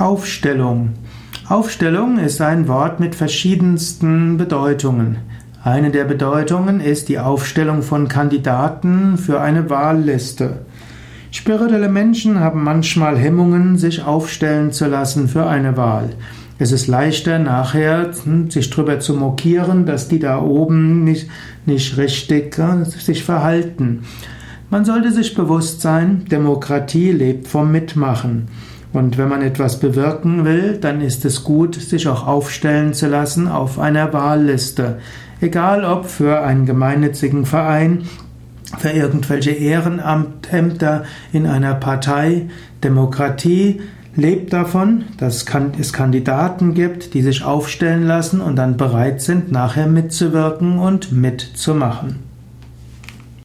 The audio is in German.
Aufstellung. Aufstellung ist ein Wort mit verschiedensten Bedeutungen. Eine der Bedeutungen ist die Aufstellung von Kandidaten für eine Wahlliste. Spirituelle Menschen haben manchmal Hemmungen, sich aufstellen zu lassen für eine Wahl. Es ist leichter nachher, sich darüber zu mokieren, dass die da oben nicht, nicht richtig äh, sich verhalten. Man sollte sich bewusst sein, Demokratie lebt vom Mitmachen. Und wenn man etwas bewirken will, dann ist es gut, sich auch aufstellen zu lassen auf einer Wahlliste. Egal ob für einen gemeinnützigen Verein, für irgendwelche Ehrenämter in einer Partei. Demokratie lebt davon, dass es Kandidaten gibt, die sich aufstellen lassen und dann bereit sind, nachher mitzuwirken und mitzumachen.